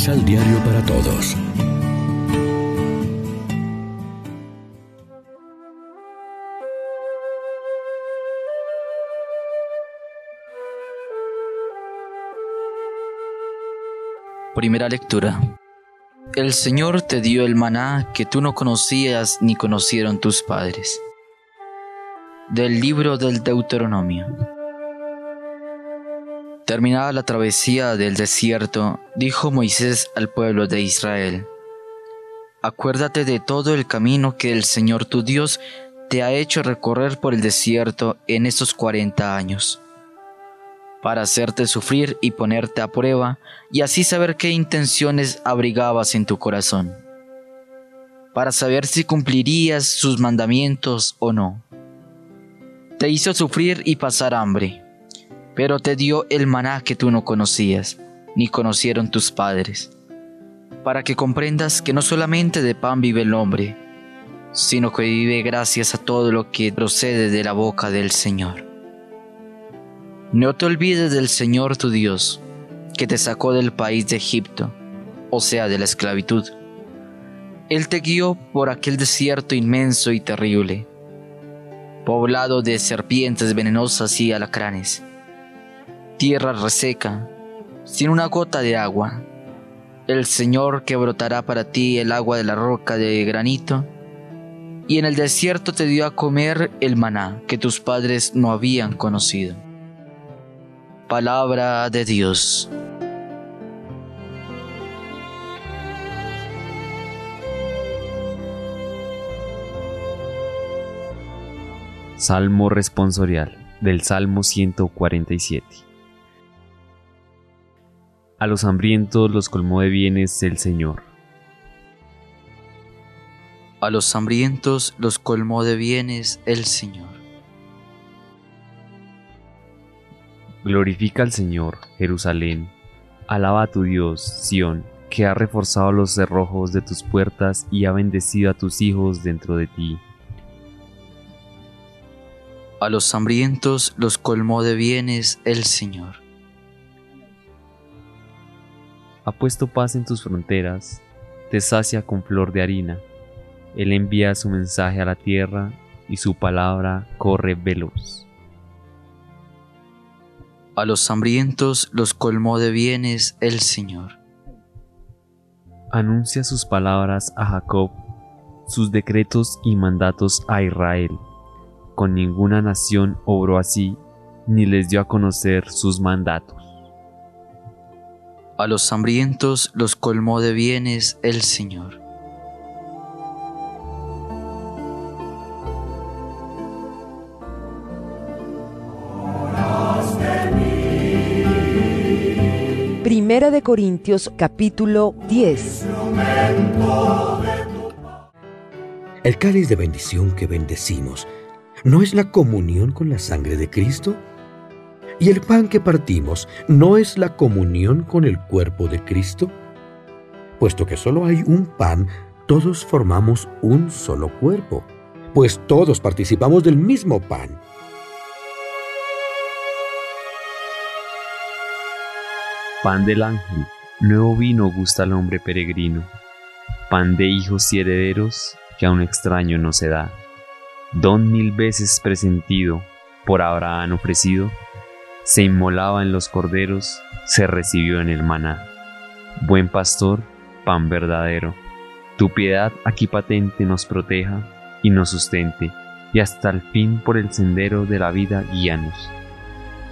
Misal Diario para Todos. Primera lectura. El Señor te dio el maná que tú no conocías ni conocieron tus padres. Del libro del Deuteronomio. Terminada la travesía del desierto, dijo Moisés al pueblo de Israel, Acuérdate de todo el camino que el Señor tu Dios te ha hecho recorrer por el desierto en estos cuarenta años, para hacerte sufrir y ponerte a prueba, y así saber qué intenciones abrigabas en tu corazón, para saber si cumplirías sus mandamientos o no. Te hizo sufrir y pasar hambre pero te dio el maná que tú no conocías, ni conocieron tus padres, para que comprendas que no solamente de pan vive el hombre, sino que vive gracias a todo lo que procede de la boca del Señor. No te olvides del Señor tu Dios, que te sacó del país de Egipto, o sea, de la esclavitud. Él te guió por aquel desierto inmenso y terrible, poblado de serpientes venenosas y alacranes tierra reseca, sin una gota de agua. El Señor que brotará para ti el agua de la roca de granito, y en el desierto te dio a comer el maná que tus padres no habían conocido. Palabra de Dios. Salmo responsorial del Salmo 147. A los hambrientos los colmó de bienes el Señor. A los hambrientos los colmó de bienes el Señor. Glorifica al Señor, Jerusalén. Alaba a tu Dios, Sión, que ha reforzado los cerrojos de tus puertas y ha bendecido a tus hijos dentro de ti. A los hambrientos los colmó de bienes el Señor ha puesto paz en tus fronteras, te sacia con flor de harina. Él envía su mensaje a la tierra y su palabra corre veloz. A los hambrientos los colmó de bienes el Señor. Anuncia sus palabras a Jacob, sus decretos y mandatos a Israel. Con ninguna nación obró así, ni les dio a conocer sus mandatos. A los hambrientos los colmó de bienes el Señor. Primera de Corintios capítulo 10. El cáliz de bendición que bendecimos, ¿no es la comunión con la sangre de Cristo? ¿Y el pan que partimos no es la comunión con el cuerpo de Cristo? Puesto que solo hay un pan, todos formamos un solo cuerpo, pues todos participamos del mismo pan. Pan del ángel, nuevo vino gusta al hombre peregrino, pan de hijos y herederos que a un extraño no se da, don mil veces presentido, por Abraham ofrecido, se inmolaba en los corderos, se recibió en el maná. Buen pastor, pan verdadero, tu piedad aquí patente nos proteja y nos sustente, y hasta el fin por el sendero de la vida guíanos.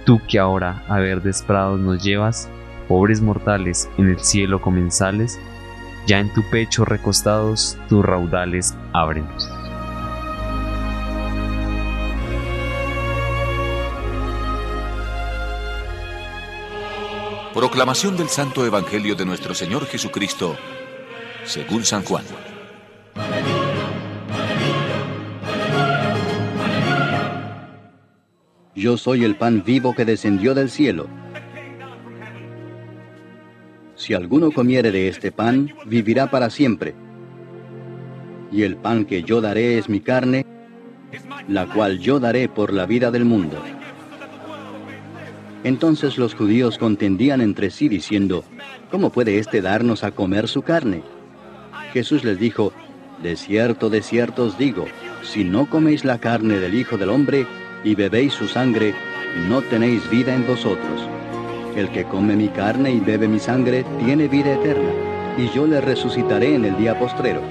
Tú que ahora a verdes prados nos llevas, pobres mortales en el cielo comensales, ya en tu pecho recostados tus raudales ábrenos. Proclamación del Santo Evangelio de nuestro Señor Jesucristo, según San Juan. Yo soy el pan vivo que descendió del cielo. Si alguno comiere de este pan, vivirá para siempre. Y el pan que yo daré es mi carne, la cual yo daré por la vida del mundo. Entonces los judíos contendían entre sí diciendo, ¿cómo puede éste darnos a comer su carne? Jesús les dijo, De cierto, de cierto os digo, si no coméis la carne del Hijo del Hombre y bebéis su sangre, no tenéis vida en vosotros. El que come mi carne y bebe mi sangre tiene vida eterna, y yo le resucitaré en el día postrero.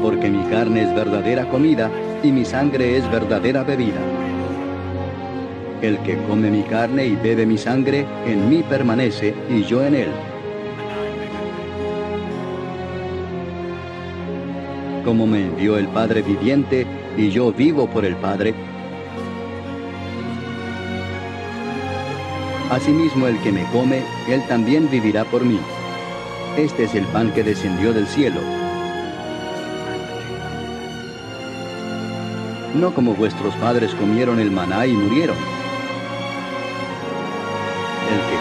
Porque mi carne es verdadera comida y mi sangre es verdadera bebida. El que come mi carne y bebe mi sangre, en mí permanece y yo en él. Como me envió el Padre viviente y yo vivo por el Padre, asimismo el que me come, él también vivirá por mí. Este es el pan que descendió del cielo. No como vuestros padres comieron el maná y murieron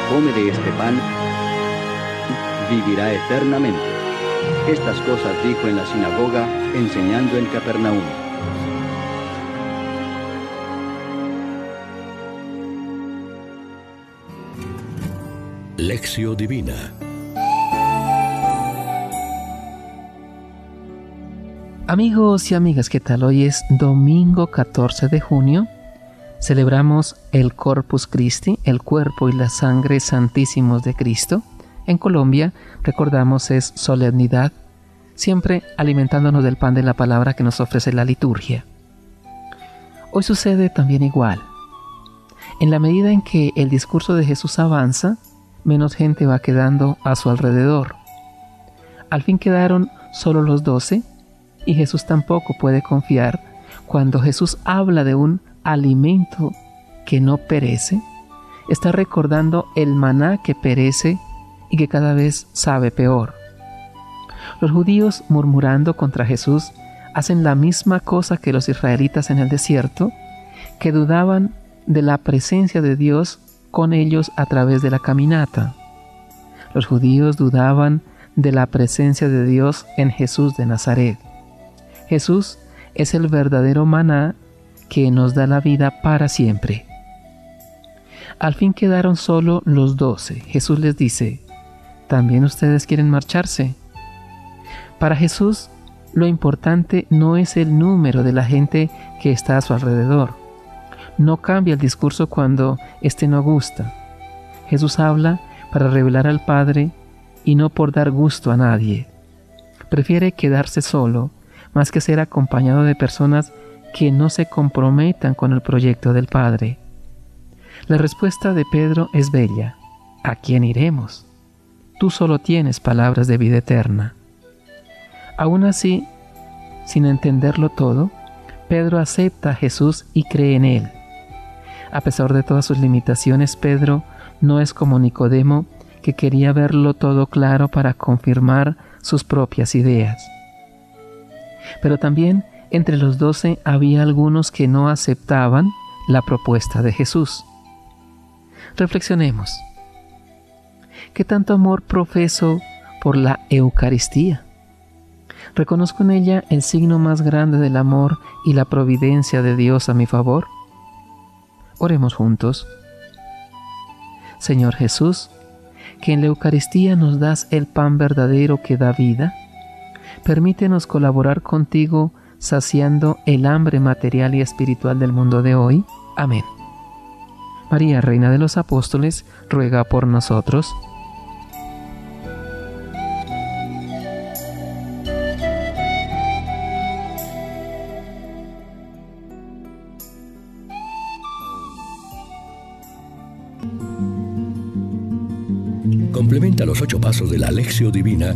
come de este pan vivirá eternamente. Estas cosas dijo en la sinagoga, enseñando en Capernaum. Lección Divina Amigos y amigas, ¿qué tal? Hoy es domingo 14 de junio Celebramos el Corpus Christi, el cuerpo y la sangre santísimos de Cristo. En Colombia recordamos es solemnidad, siempre alimentándonos del pan de la palabra que nos ofrece la liturgia. Hoy sucede también igual. En la medida en que el discurso de Jesús avanza, menos gente va quedando a su alrededor. Al fin quedaron solo los doce y Jesús tampoco puede confiar cuando Jesús habla de un alimento que no perece, está recordando el maná que perece y que cada vez sabe peor. Los judíos murmurando contra Jesús hacen la misma cosa que los israelitas en el desierto, que dudaban de la presencia de Dios con ellos a través de la caminata. Los judíos dudaban de la presencia de Dios en Jesús de Nazaret. Jesús es el verdadero maná que nos da la vida para siempre. Al fin quedaron solo los doce. Jesús les dice, ¿también ustedes quieren marcharse? Para Jesús, lo importante no es el número de la gente que está a su alrededor. No cambia el discurso cuando éste no gusta. Jesús habla para revelar al Padre y no por dar gusto a nadie. Prefiere quedarse solo más que ser acompañado de personas que no se comprometan con el proyecto del Padre. La respuesta de Pedro es bella. ¿A quién iremos? Tú solo tienes palabras de vida eterna. Aún así, sin entenderlo todo, Pedro acepta a Jesús y cree en él. A pesar de todas sus limitaciones, Pedro no es como Nicodemo, que quería verlo todo claro para confirmar sus propias ideas. Pero también entre los doce había algunos que no aceptaban la propuesta de Jesús. Reflexionemos. ¿Qué tanto amor profeso por la Eucaristía? ¿Reconozco en ella el signo más grande del amor y la providencia de Dios a mi favor? Oremos juntos. Señor Jesús, que en la Eucaristía nos das el pan verdadero que da vida, permítenos colaborar contigo saciando el hambre material y espiritual del mundo de hoy. Amén. María, Reina de los Apóstoles, ruega por nosotros. Complementa los ocho pasos de la Alexio Divina